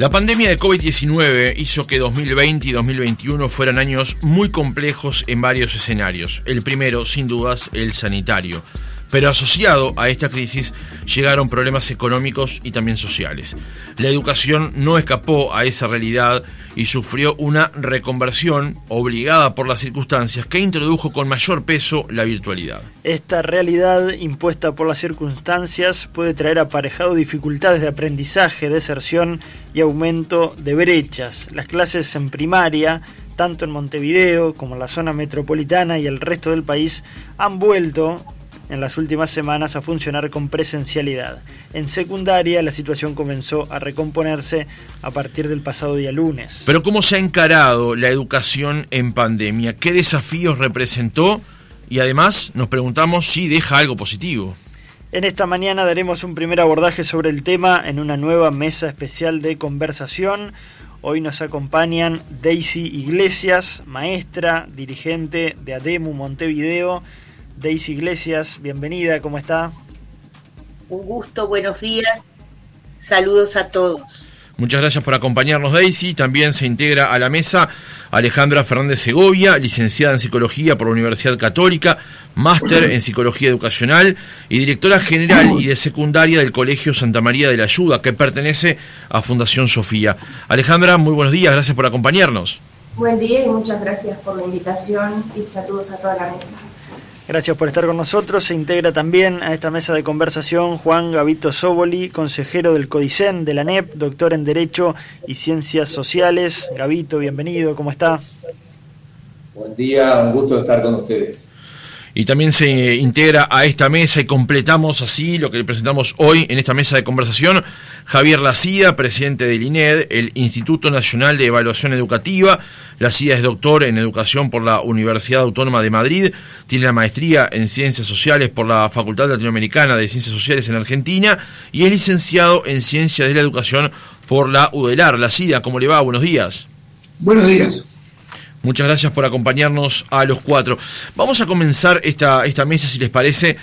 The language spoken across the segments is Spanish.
La pandemia de COVID-19 hizo que 2020 y 2021 fueran años muy complejos en varios escenarios. El primero, sin dudas, el sanitario. Pero asociado a esta crisis llegaron problemas económicos y también sociales. La educación no escapó a esa realidad y sufrió una reconversión obligada por las circunstancias que introdujo con mayor peso la virtualidad. Esta realidad impuesta por las circunstancias puede traer aparejado dificultades de aprendizaje, deserción y aumento de brechas. Las clases en primaria tanto en Montevideo como en la zona metropolitana y el resto del país han vuelto en las últimas semanas a funcionar con presencialidad. En secundaria la situación comenzó a recomponerse a partir del pasado día lunes. Pero ¿cómo se ha encarado la educación en pandemia? ¿Qué desafíos representó? Y además nos preguntamos si deja algo positivo. En esta mañana daremos un primer abordaje sobre el tema en una nueva mesa especial de conversación. Hoy nos acompañan Daisy Iglesias, maestra, dirigente de ADEMU Montevideo, Daisy Iglesias, bienvenida, ¿cómo está? Un gusto, buenos días, saludos a todos. Muchas gracias por acompañarnos, Daisy. También se integra a la mesa Alejandra Fernández Segovia, licenciada en Psicología por la Universidad Católica, máster en Psicología Educacional y directora general y de secundaria del Colegio Santa María de la Ayuda, que pertenece a Fundación Sofía. Alejandra, muy buenos días, gracias por acompañarnos. Buen día y muchas gracias por la invitación y saludos a toda la mesa. Gracias por estar con nosotros. Se integra también a esta mesa de conversación Juan Gavito Soboli, consejero del CODICEN de la NEP, doctor en Derecho y Ciencias Sociales. Gavito, bienvenido, ¿cómo está? Buen día, un gusto estar con ustedes y también se integra a esta mesa y completamos así lo que le presentamos hoy en esta mesa de conversación Javier Lacida, presidente del INED, el Instituto Nacional de Evaluación Educativa. Lacida es doctor en educación por la Universidad Autónoma de Madrid, tiene la maestría en Ciencias Sociales por la Facultad Latinoamericana de Ciencias Sociales en Argentina y es licenciado en Ciencias de la Educación por la UDELAR. Lacida, ¿cómo le va? Buenos días. Buenos días. Muchas gracias por acompañarnos a los cuatro. Vamos a comenzar esta, esta mesa, si les parece,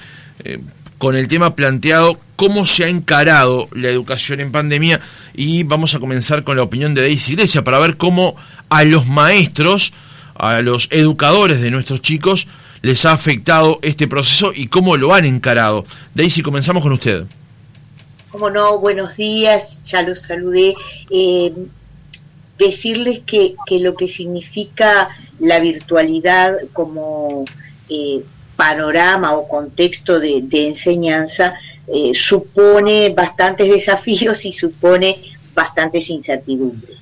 eh, con el tema planteado, cómo se ha encarado la educación en pandemia y vamos a comenzar con la opinión de Daisy Iglesia para ver cómo a los maestros, a los educadores de nuestros chicos, les ha afectado este proceso y cómo lo han encarado. Daisy, comenzamos con usted. Como no, buenos días, ya los saludé. Eh, decirles que, lo que significa la virtualidad como eh, panorama o contexto de, enseñanza eh, supone bastantes desafíos y supone bastantes incertidumbres.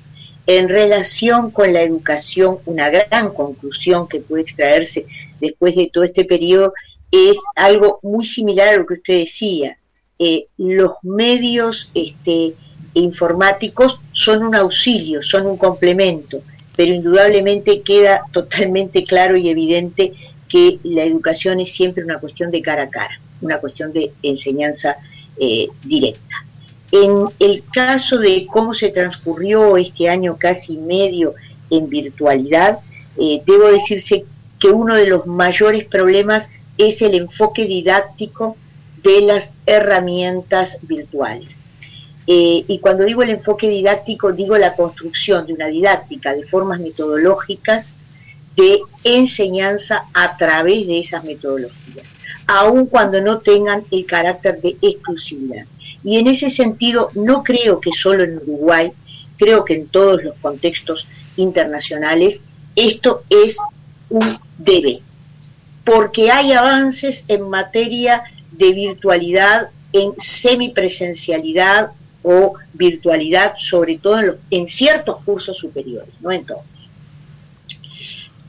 En relación con la educación, una gran conclusión que puede extraerse después de todo este periodo es algo muy similar a lo que usted decía. Eh, los medios este, informáticos son un auxilio, son un complemento, pero indudablemente queda totalmente claro y evidente que la educación es siempre una cuestión de cara a cara, una cuestión de enseñanza eh, directa. En el caso de cómo se transcurrió este año casi medio en virtualidad, eh, debo decirse que uno de los mayores problemas es el enfoque didáctico de las herramientas virtuales. Eh, y cuando digo el enfoque didáctico, digo la construcción de una didáctica de formas metodológicas de enseñanza a través de esas metodologías, aun cuando no tengan el carácter de exclusividad. Y en ese sentido, no creo que solo en Uruguay, creo que en todos los contextos internacionales, esto es un debe, porque hay avances en materia de virtualidad, en semipresencialidad o virtualidad, sobre todo en, ciertos cursos superiores, no en todos.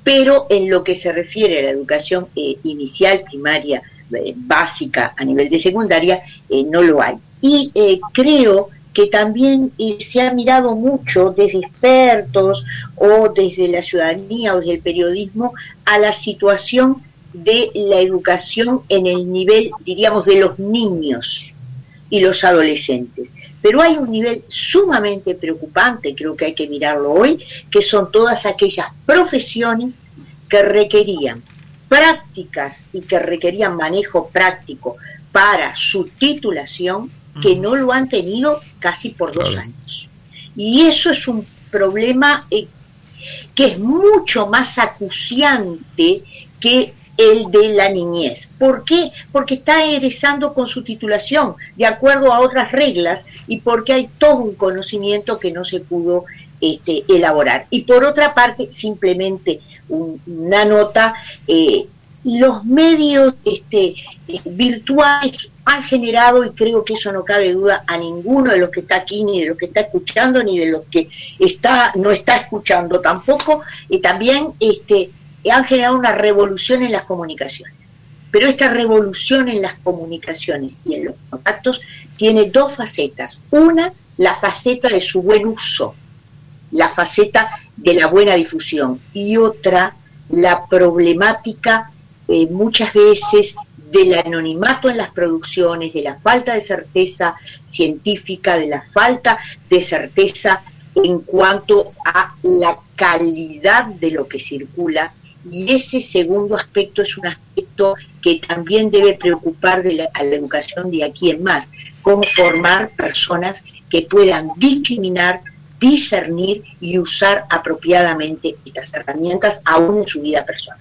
Pero en lo que se refiere a la educación eh, inicial, primaria, eh, básica, a nivel de secundaria, eh, no lo hay. Y creo que también se ha mirado mucho desde expertos o desde la ciudadanía o desde el periodismo a la situación de la educación en el nivel, diríamos, de los niños y los adolescentes. Pero hay un nivel sumamente preocupante, creo que hay que mirarlo hoy, que son todas aquellas profesiones que requerían prácticas y que requerían manejo práctico para su titulación, que no lo han tenido casi por dos años. Y eso es un problema eh, que es mucho más acuciante que el de la niñez. ¿Por qué? Porque está egresando con su titulación de acuerdo a otras reglas y porque hay todo un conocimiento que no se pudo este, elaborar. Y por otra parte, simplemente una nota, eh, los medios este, virtuales han generado, y creo que eso no cabe duda a ninguno de los que está aquí, ni de los que está escuchando, ni de los que está, no está escuchando tampoco, y también este, han generado una revolución en las comunicaciones. Pero esta revolución en las comunicaciones y en los contactos tiene dos facetas. Una, la faceta de su buen uso, la faceta de la buena difusión, y otra, la problemática eh, muchas veces del anonimato en las producciones, de la falta de certeza científica, de la falta de certeza en cuanto a la calidad de lo que circula y ese segundo aspecto es un aspecto que también debe preocupar de la, a la educación de aquí en más, cómo formar personas que puedan discriminar, discernir y usar apropiadamente estas herramientas aún en su vida personal.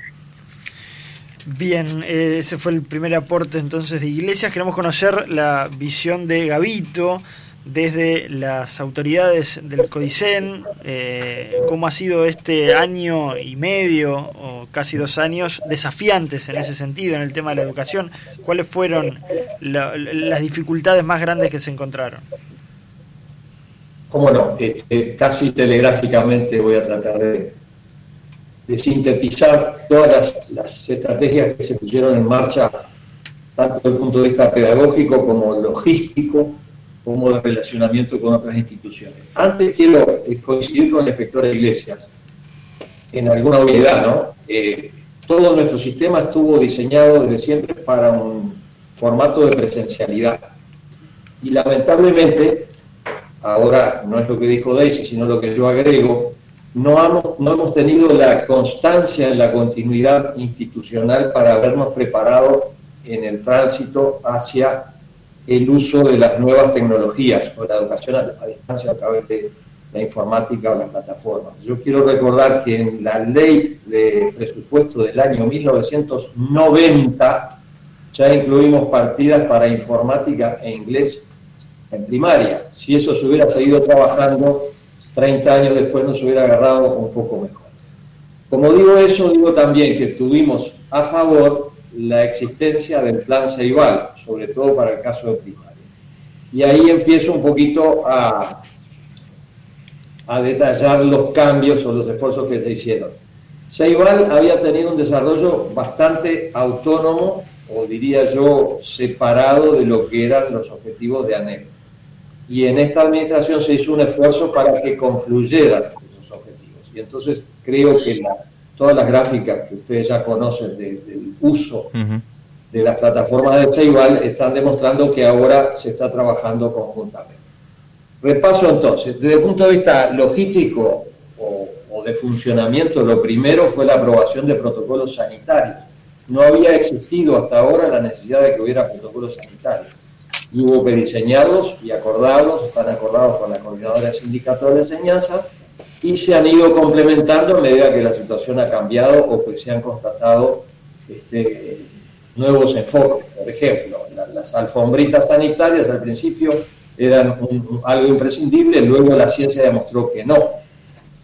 Bien, eh, ese fue el primer aporte entonces de Iglesias. Queremos conocer la visión de Gavito desde las autoridades del CODICEN, eh, cómo ha sido este año y medio o casi dos años desafiantes en ese sentido, en el tema de la educación. ¿Cuáles fueron las dificultades más grandes que se encontraron? Cómo no, este, casi telegráficamente voy a tratar de, sintetizar todas las, las estrategias que se pusieron en marcha, tanto desde el punto de vista pedagógico como logístico, como de relacionamiento con otras instituciones. Antes quiero eh, coincidir con el inspector Iglesias en alguna unidad, ¿no? Eh, todo nuestro sistema estuvo diseñado desde siempre para un formato de presencialidad. Y lamentablemente, ahora no es lo que dijo Daisy, sino lo que yo agrego, no, no hemos tenido la constancia en la continuidad institucional para habernos preparado en el tránsito hacia el uso de las nuevas tecnologías o la educación a, distancia a través de la informática o las plataformas. Yo quiero recordar que en la ley de presupuesto del año 1990 ya incluimos partidas para informática e inglés en primaria. Si eso se hubiera seguido trabajando, 30 años después nos hubiera agarrado un poco mejor. Como digo eso, digo también que tuvimos a favor la existencia del plan Ceibal, sobre todo para el caso de primaria. Y ahí empiezo un poquito a, a detallar los cambios o los esfuerzos que se hicieron. Ceibal había tenido un desarrollo bastante autónomo, o diría yo, separado de lo que eran los objetivos de ANEP. Y en esta administración se hizo un esfuerzo para que confluyeran esos objetivos. Y entonces creo que la, todas las gráficas que ustedes ya conocen del uso de las plataformas de Ceibal están demostrando que ahora se está trabajando conjuntamente. Repaso entonces, desde el punto de vista logístico o, o de funcionamiento, lo primero fue la aprobación de protocolos sanitarios. No había existido hasta ahora la necesidad de que hubiera protocolos sanitarios. Y hubo que diseñarlos y acordarlos, están acordados con la coordinadora de sindicatos de enseñanza, y se han ido complementando a medida que la situación ha cambiado o que se han constatado este, nuevos enfoques. Por ejemplo, las alfombritas sanitarias al principio eran algo imprescindible, luego la ciencia demostró que no.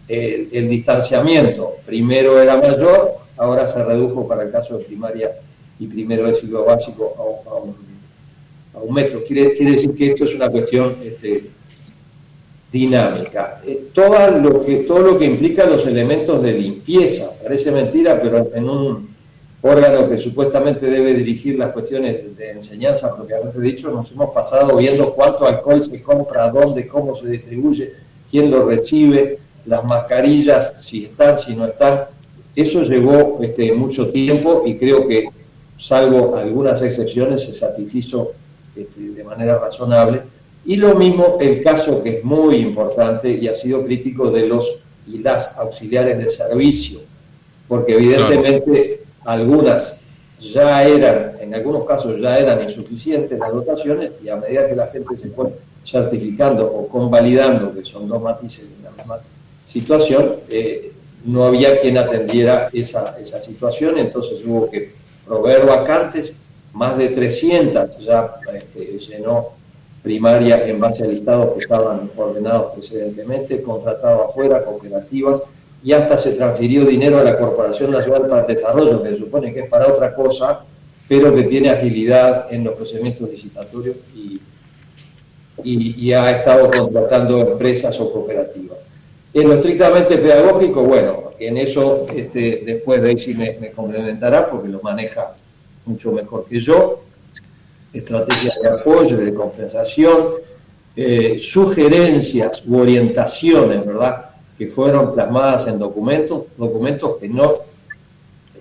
El, distanciamiento primero era mayor, ahora se redujo para el caso de primaria y primero de ciclo básico a, un, metro. Quiere, quiere decir que esto es una cuestión este, dinámica. Eh, todo, lo que, todo lo que implica los elementos de limpieza, parece mentira, pero en un órgano que supuestamente debe dirigir las cuestiones de enseñanza propiamente dicho, nos hemos pasado viendo cuánto alcohol se compra, dónde, cómo se distribuye, quién lo recibe, las mascarillas, si están, si no están. Eso llevó este, mucho tiempo y creo que, salvo algunas excepciones, se satisfizo este, de manera razonable y lo mismo el caso que es muy importante y ha sido crítico de los y las auxiliares de servicio, porque evidentemente algunas ya eran, en algunos casos ya eran insuficientes las dotaciones y a medida que la gente se fue certificando o convalidando, que son dos matices de la misma situación, eh, no había quien atendiera esa, esa situación, entonces hubo que proveer vacantes, más de 300 ya este, llenó primaria en base a listados que estaban ordenados precedentemente, contratado afuera, cooperativas, y hasta se transfirió dinero a la Corporación Nacional para el Desarrollo, que se supone que es para otra cosa, pero que tiene agilidad en los procedimientos licitatorios y, y, ha estado contratando empresas o cooperativas. En lo estrictamente pedagógico, bueno, en eso este, después Daisy me, me complementará porque lo maneja mucho mejor que yo. Estrategias de apoyo, de compensación, eh, sugerencias u orientaciones, ¿verdad? que fueron plasmadas en documentos, documentos que no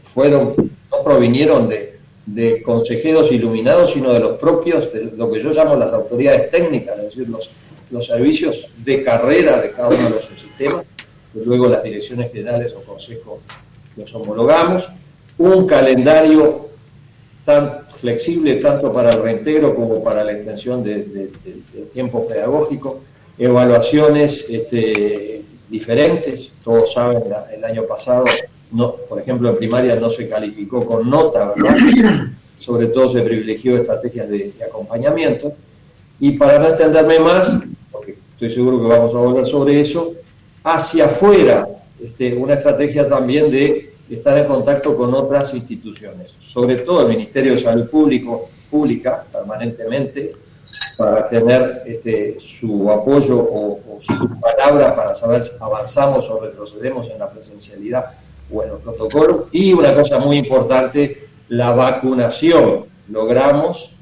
fueron, no provinieron de, de consejeros iluminados, sino de los propios, de lo que yo llamo las autoridades técnicas, es decir, los, los servicios de carrera de cada uno de los sistemas, que luego las direcciones generales o consejos los homologamos, un calendario tan flexible tanto para el reintegro como para la extensión del tiempo pedagógico, evaluaciones este, diferentes. Todos saben, el año pasado, no, por ejemplo, en primaria no se calificó con nota, ¿verdad? Sobre todo se privilegió estrategias de, acompañamiento. Y para no extenderme más, porque estoy seguro que vamos a volver sobre eso, hacia afuera, este, una estrategia también de estar en contacto con otras instituciones, sobre todo el Ministerio de Salud Público, Pública, permanentemente, para tener este, su apoyo o, su palabra para saber si avanzamos o retrocedemos en la presencialidad o en los protocolos. Y una cosa muy importante, la vacunación. Logramos,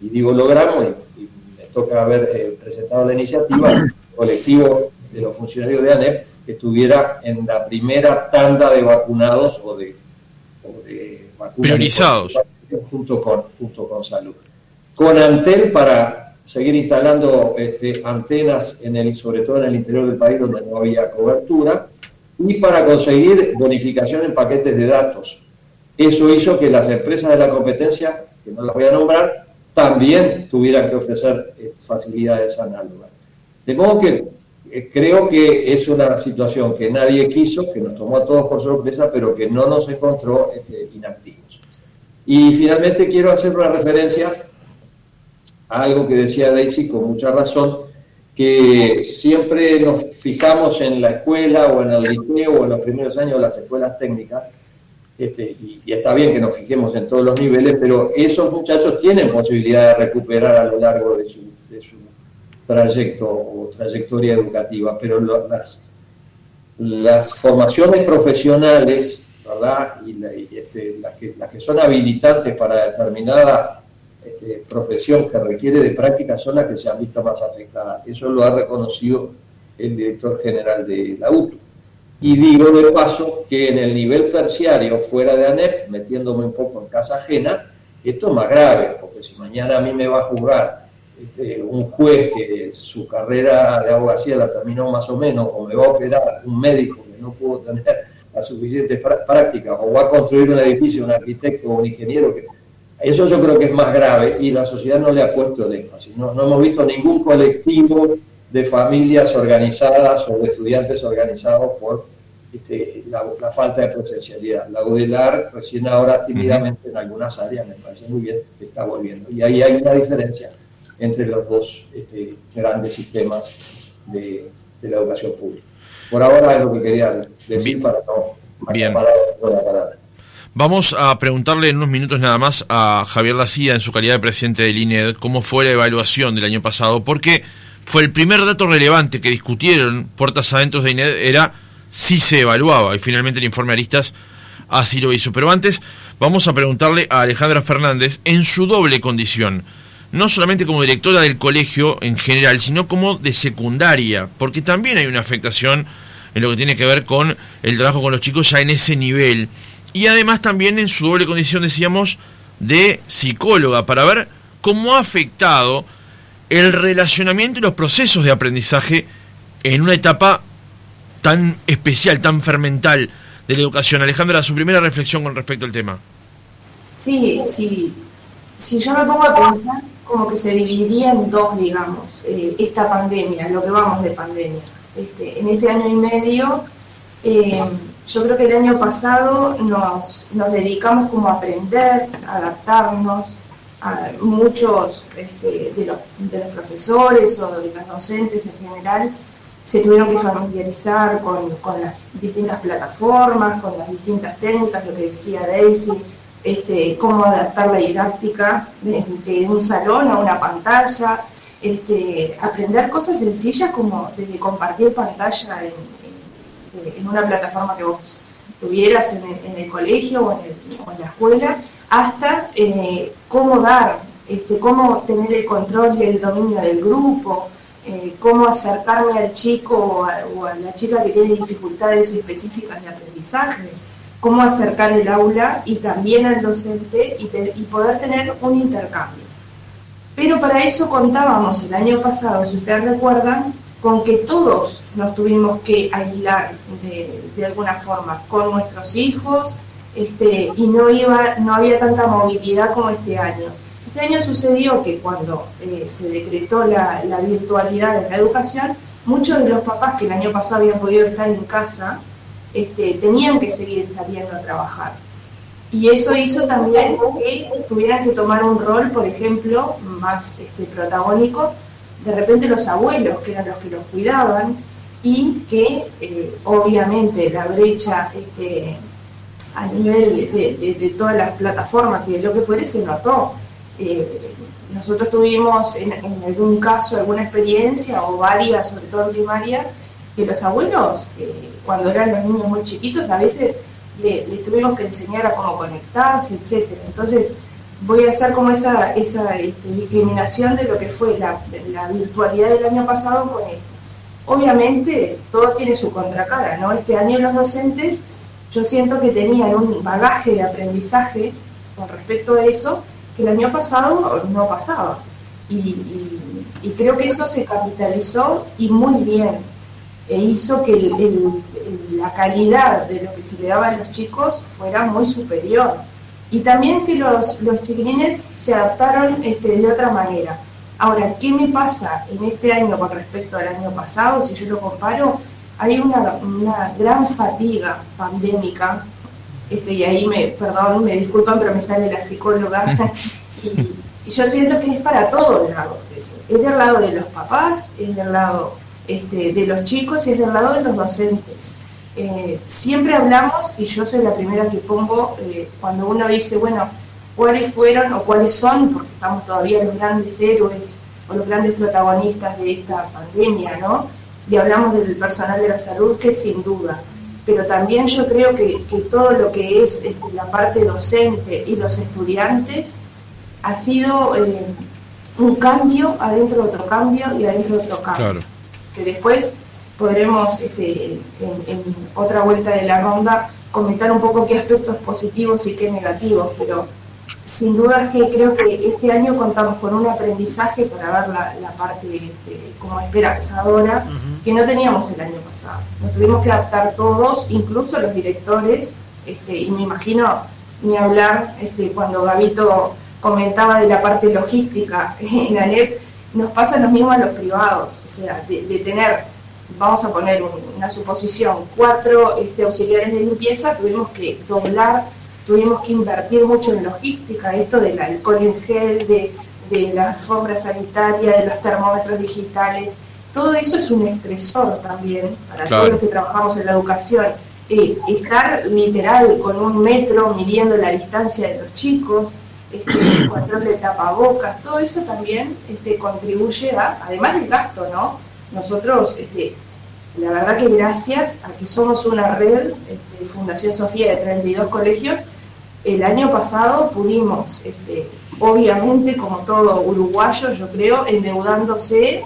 y digo logramos, y, me toca haber eh, presentado la iniciativa, el colectivo de los funcionarios de ANEP, estuviera en la primera tanda de vacunados o de, priorizados junto con, junto con salud. Con Antel para seguir instalando este, antenas, en el, sobre todo en el interior del país donde no había cobertura, y para conseguir bonificación en paquetes de datos. Eso hizo que las empresas de la competencia, que no las voy a nombrar, también tuvieran que ofrecer eh, facilidades análogas. De modo que creo que es una situación que nadie quiso, que nos tomó a todos por sorpresa, pero que no nos encontró este, inactivos. Y finalmente quiero hacer una referencia algo que decía Daisy con mucha razón, que siempre nos fijamos en la escuela o en el liceo o en los primeros años de las escuelas técnicas, este, y, está bien que nos fijemos en todos los niveles, pero esos muchachos tienen posibilidad de recuperar a lo largo de su, de su trayecto o trayectoria educativa, pero las, formaciones profesionales, ¿verdad? Y, este, las, que, las que son habilitantes para determinada este, profesión que requiere de práctica son las que se han visto más afectadas. Eso lo ha reconocido el director general de la UTU. Y digo de paso que en el nivel terciario, fuera de ANEP, metiéndome un poco en casa ajena, esto es más grave, porque si mañana a mí me va a juzgar este, un juez que su carrera de abogacía la terminó más o menos, o me va a operar un médico que no pudo tener la suficiente práctica, o va a construir un edificio un arquitecto o un ingeniero que eso yo creo que es más grave y la sociedad no le ha puesto el énfasis. No, hemos visto ningún colectivo de familias organizadas o de estudiantes organizados por este, la, falta de presencialidad. La UDELAR recién ahora tímidamente en algunas áreas, me parece muy bien, está volviendo. Y ahí hay una diferencia entre los dos este, grandes sistemas de, la educación pública. Por ahora es lo que quería decir para no bien. la palabra. Vamos a preguntarle en unos minutos nada más a Javier Lacía, en su calidad de presidente del INED, cómo fue la evaluación del año pasado, porque fue el primer dato relevante que discutieron puertas adentro de INED, era si se evaluaba, y finalmente el informe Aristas así lo hizo. Pero antes, vamos a preguntarle a Alejandra Fernández en su doble condición, no solamente como directora del colegio en general, sino como de secundaria, porque también hay una afectación en lo que tiene que ver con el trabajo con los chicos ya en ese nivel y además también en su doble condición, decíamos, de psicóloga, para ver cómo ha afectado el relacionamiento y los procesos de aprendizaje en una etapa tan especial, tan fermental de la educación. Alejandra, su primera reflexión con respecto al tema. Sí, sí. Si yo me pongo a pensar, como que se dividiría en dos, digamos, eh, esta pandemia, lo que vamos de pandemia. Este, en este año y medio, eh, yo creo que el año pasado nos, nos dedicamos como a aprender, a adaptarnos, muchos este, de, los, de los profesores o de los docentes en general se tuvieron que familiarizar con, con, las distintas plataformas, con las distintas técnicas, lo que decía Daisy, este, cómo adaptar la didáctica de, de un salón a una pantalla, este, aprender cosas sencillas como desde compartir pantalla en, una plataforma que vos tuvieras en el, colegio o en, la escuela, hasta eh, cómo dar, este, cómo tener el control y el dominio del grupo, eh, cómo acercarme al chico o a, la chica que tiene dificultades específicas de aprendizaje, cómo acercar el aula y también al docente y, te, y poder tener un intercambio. Pero para eso contábamos el año pasado, si ustedes recuerdan, con que todos nos tuvimos que aislar de, de alguna forma con nuestros hijos este, y no, iba, no había tanta movilidad como este año. Este año sucedió que cuando eh, se decretó la, la, virtualidad de la educación, muchos de los papás que el año pasado habían podido estar en casa este, tenían que seguir saliendo a trabajar. Y eso hizo también que tuvieran que tomar un rol, por ejemplo, más este, protagónico, de repente los abuelos, que eran los que los cuidaban, y que eh, obviamente la brecha este, a nivel de, todas las plataformas y de lo que fuere se notó. Eh, nosotros tuvimos en, en, algún caso alguna experiencia o varias, sobre todo en primaria, que los abuelos, eh, cuando eran los niños muy chiquitos, a veces le, les tuvimos que enseñar a cómo conectarse, etcétera. Entonces, voy a hacer como esa, esa este, discriminación de lo que fue la, virtualidad del año pasado con esto. Obviamente, todo tiene su contracara, ¿no? Este año los docentes, yo siento que tenían un bagaje de aprendizaje con respecto a eso que el año pasado no pasaba. Y creo que eso se capitalizó y muy bien e hizo que el, el, la calidad de lo que se le daba a los chicos fuera muy superior. Y también que los, los chiquilines se adaptaron este, de otra manera. Ahora, ¿qué me pasa en este año con respecto al año pasado? Si yo lo comparo, hay una, una gran fatiga pandémica, este, y ahí me, perdón, me disculpan, pero me sale la psicóloga, y, y yo siento que es para todos lados eso. Es del lado de los papás, es del lado este, de los chicos y es del lado de los docentes. Eh, siempre hablamos, y yo soy la primera que pongo, eh, cuando uno dice, bueno, cuáles fueron o cuáles son, porque estamos todavía los grandes héroes o los grandes protagonistas de esta pandemia, ¿no? Y hablamos del personal de la salud, que sin duda, pero también yo creo que, que todo lo que es este, la parte docente y los estudiantes ha sido eh, un cambio adentro de otro cambio y adentro de otro cambio. Claro que después podremos este, en, en, otra vuelta de la ronda comentar un poco qué aspectos positivos y qué negativos, pero sin duda es que creo que este año contamos con un aprendizaje para ver la, la parte este, como esperanzadora uh -huh. que no teníamos el año pasado. Nos tuvimos que adaptar todos, incluso los directores, este, y me imagino ni hablar este, cuando Gabito comentaba de la parte logística en ANEP, nos pasa lo mismo a los privados, o sea, de, de tener, vamos a poner un, una suposición, cuatro este, auxiliares de limpieza, tuvimos que doblar, tuvimos que invertir mucho en logística, esto del alcohol en gel, de, de la alfombra sanitaria, de los termómetros digitales, todo eso es un estresor también para claro. todos los que trabajamos en la educación. Eh, estar literal con un metro midiendo la distancia de los chicos, este, el control de tapabocas, todo eso también este, contribuye a, además del gasto, ¿no? Nosotros, este, la verdad que gracias a que somos una red, este, Fundación Sofía de 32 colegios, el año pasado pudimos, este, obviamente, como todo uruguayo, yo creo, endeudándose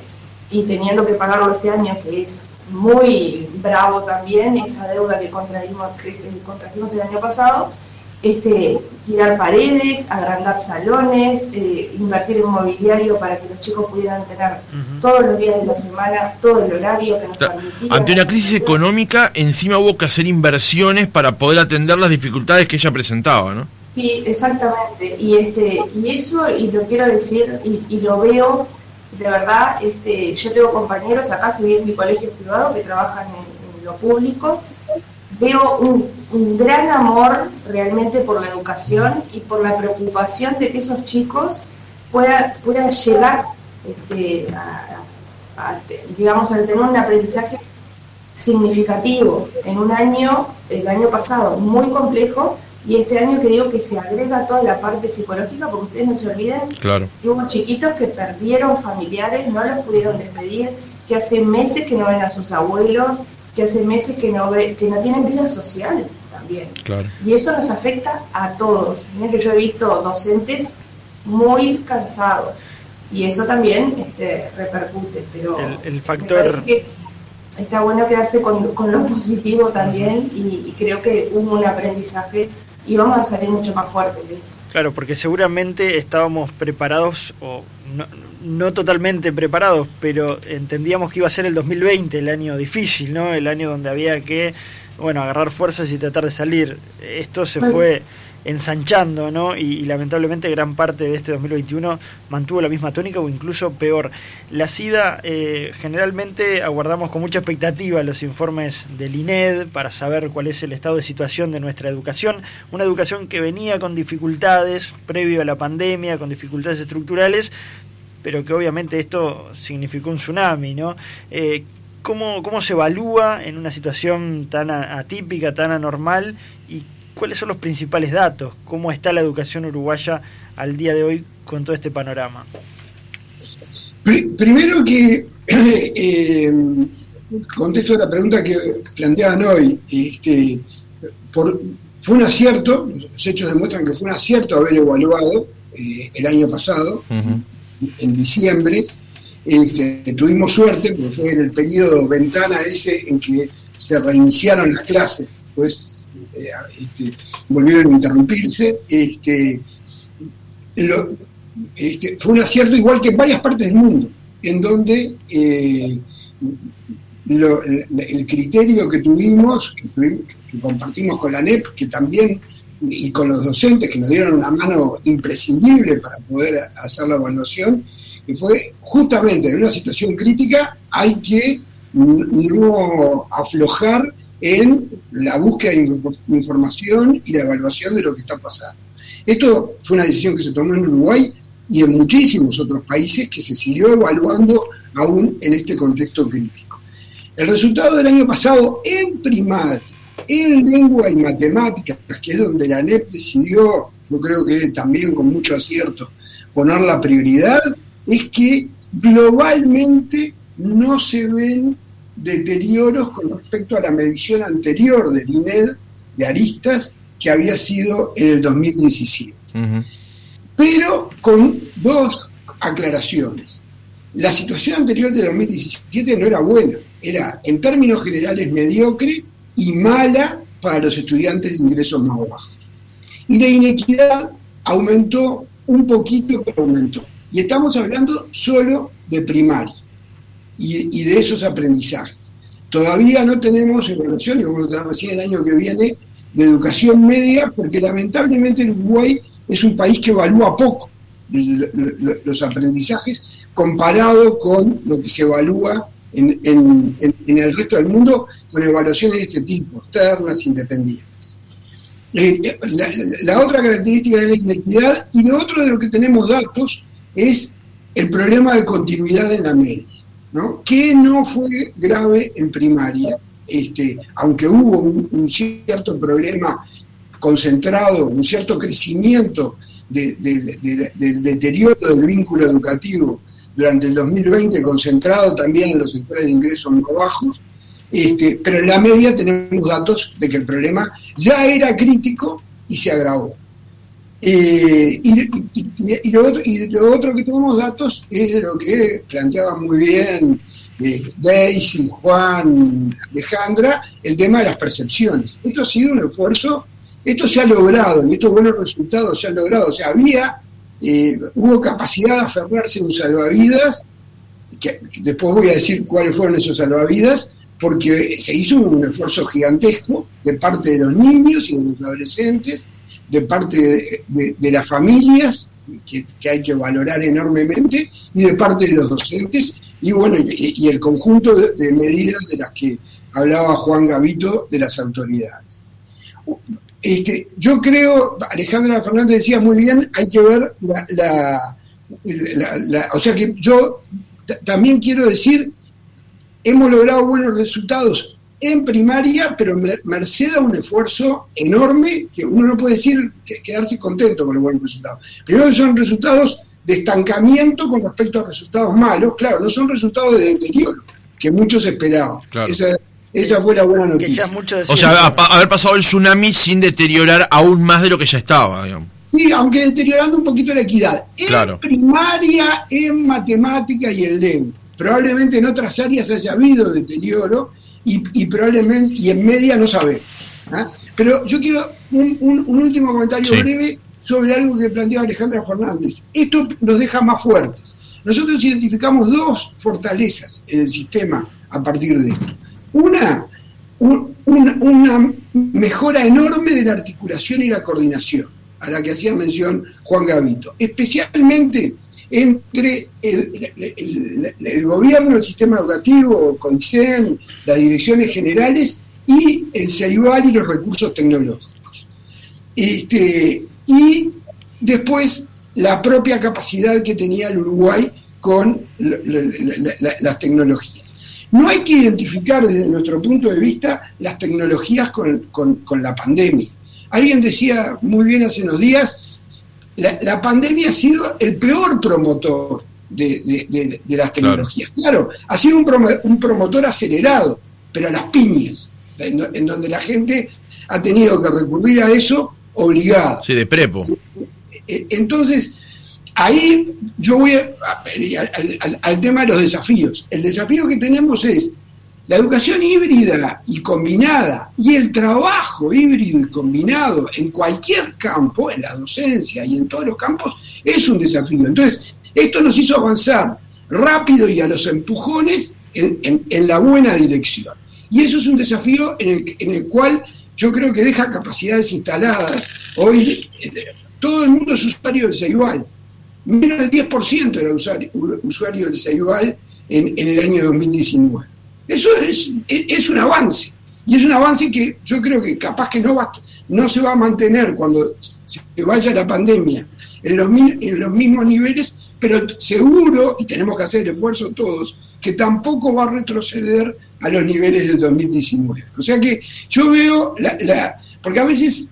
y teniendo que pagarlo este año, que es muy bravo también, esa deuda que contrajimos, que contrajimos el año pasado, este, tirar paredes, agrandar salones, eh, invertir en mobiliario para que los chicos pudieran tener uh -huh. todos los días de la semana todo el horario que nos permitía. Ante una crisis económica, encima hubo que hacer inversiones para poder atender las dificultades que ella presentaba, ¿no? Sí, exactamente. Y este y eso y lo quiero decir y, lo veo de verdad. Este, yo tengo compañeros acá, si bien en mi colegio privado, que trabajan en, lo público. Veo un, gran amor realmente por la educación y por la preocupación de que esos chicos puedan, puedan llegar este, a, digamos, a tener un aprendizaje significativo en un año, el año pasado, muy complejo, y este año que digo que se agrega toda la parte psicológica, porque ustedes no se olviden claro. que hubo chiquitos que perdieron familiares, no los pudieron despedir, que hace meses que no ven a sus abuelos, que hace meses que no, ve, que no tienen vida social también. Claro. Y eso nos afecta a todos. Miren que yo he visto docentes muy cansados y eso también este, repercute, pero el, factor... que está bueno quedarse con, con lo positivo también y, y creo que hubo un aprendizaje y vamos a salir mucho más fuertes. Claro, porque seguramente estábamos preparados, o no, totalmente preparados, pero entendíamos que iba a ser el 2020 el año difícil, ¿no? El año donde había que, bueno, agarrar fuerzas y tratar de salir. Esto se fue ensanchando, ¿no? Y, lamentablemente gran parte de este 2021 mantuvo la misma tónica o incluso peor. La SIDA, eh, generalmente aguardamos con mucha expectativa los informes del INED para saber cuál es el estado de situación de nuestra educación, una educación que venía con dificultades previo a la pandemia, con dificultades estructurales, pero que obviamente esto significó un tsunami, ¿no? Eh, ¿cómo, ¿Cómo se evalúa en una situación tan atípica, tan anormal y ¿Cuáles son los principales datos? ¿Cómo está la educación uruguaya al día de hoy con todo este panorama? Primero que, eh, contesto a la pregunta que planteaban hoy, este, por, fue un acierto, los hechos demuestran que fue un acierto haber evaluado eh, el año pasado, en diciembre. Este, tuvimos suerte, porque fue en el periodo ventana ese en que se reiniciaron las clases, pues volvieron a interrumpirse. Este, este, fue un acierto igual que en varias partes del mundo, en donde eh, el criterio que tuvimos, que, compartimos con la NEP, que también, y con los docentes que nos dieron una mano imprescindible para poder hacer la evaluación, que fue justamente en una situación crítica hay que no aflojar en la búsqueda de información y la evaluación de lo que está pasando. Esto fue una decisión que se tomó en Uruguay y en muchísimos otros países que se siguió evaluando aún en este contexto crítico. El resultado del año pasado en primaria, en lengua y matemáticas, que es donde la NEP decidió, yo creo que también con mucho acierto, poner la prioridad, es que globalmente no se ven deterioros con respecto a la medición anterior del INED de aristas que había sido en el 2017. Pero con dos aclaraciones. La situación anterior de 2017 no era buena, era en términos generales mediocre y mala para los estudiantes de ingresos más bajos. Y la inequidad aumentó un poquito, pero aumentó. Y estamos hablando solo de primaria y, de esos aprendizajes. Todavía no tenemos evaluación, y vamos a recién el año que viene, de educación media, porque lamentablemente el Uruguay es un país que evalúa poco los aprendizajes comparado con lo que se evalúa en, el resto del mundo con evaluaciones de este tipo, externas, independientes. Eh, la, otra característica de la inequidad y lo otro de lo que tenemos datos es el problema de continuidad en la media que no fue grave en primaria, este, aunque hubo un, cierto problema concentrado, un cierto crecimiento del deterioro del vínculo educativo durante el 2020, concentrado también en los sectores de ingresos más bajos, este, pero en la media tenemos datos de que el problema ya era crítico y se agravó. Eh, y, lo otro, que tenemos datos es de lo que planteaba muy bien eh, Daisy, Juan, Alejandra, el tema de las percepciones. Esto ha sido un esfuerzo, esto se ha logrado y estos buenos resultados se han logrado. O sea, había, eh, hubo capacidad de aferrarse a un salvavidas, después voy a decir cuáles fueron esos salvavidas, porque se hizo un esfuerzo gigantesco de parte de los niños y de los adolescentes de parte de, las familias, que, hay que valorar enormemente, y de parte de los docentes, y bueno, y, el conjunto de, medidas de las que hablaba Juan Gavito de las autoridades. Este, yo creo, Alejandra Fernández decía muy bien, hay que ver la, o sea que yo también quiero decir, hemos logrado buenos resultados en primaria, pero merced a un esfuerzo enorme que uno no puede decir que quedarse contento con los buenos resultados. Primero son resultados de estancamiento con respecto a resultados malos, claro, no son resultados de deterioro, que muchos esperaban. Esa, fue la buena noticia. O sea, haber pasado el tsunami sin deteriorar aún más de lo que ya estaba, digamos. Sí, aunque deteriorando un poquito la equidad. En primaria, en matemática y el DEN. Probablemente en otras áreas haya habido deterioro, y, probablemente, y en media no sabe. ¿ah? Pero yo quiero un, último comentario breve sobre algo que planteó Alejandra Fernández. Esto nos deja más fuertes. Nosotros identificamos dos fortalezas en el sistema a partir de esto. Una, una mejora enorme de la articulación y la coordinación, a la que hacía mención Juan Gavito, especialmente entre el, gobierno, el sistema educativo, CONICEN, las direcciones generales y el CEIBAL y los recursos tecnológicos. Este, y después la propia capacidad que tenía el Uruguay con las tecnologías. No hay que identificar desde nuestro punto de vista las tecnologías con, con la pandemia. Alguien decía muy bien hace unos días, la, pandemia ha sido el peor promotor de, las tecnologías. Claro. ha sido un, promotor acelerado, pero a las piñas, en, donde la gente ha tenido que recurrir a eso obligado. Sí, de prepo. E, entonces, ahí yo voy al tema de los desafíos. El desafío que tenemos es la educación híbrida y combinada y el trabajo híbrido y combinado en cualquier campo, en la docencia y en todos los campos, es un desafío. Entonces, esto nos hizo avanzar rápido y a los empujones en, la buena dirección. Y eso es un desafío en el, cual yo creo que deja capacidades instaladas. Hoy este, todo el mundo es usuario Ceibal. Menos del 10% era usuario, del Ceibal en, en el año 2019. Eso es, es, un avance. Y es un avance que yo creo que capaz que no, va, no se va a mantener cuando se vaya la pandemia en los, en los mismos niveles, pero seguro, y tenemos que hacer esfuerzo todos, que tampoco va a retroceder a los niveles del 2019. O sea que yo veo, la, la, porque a veces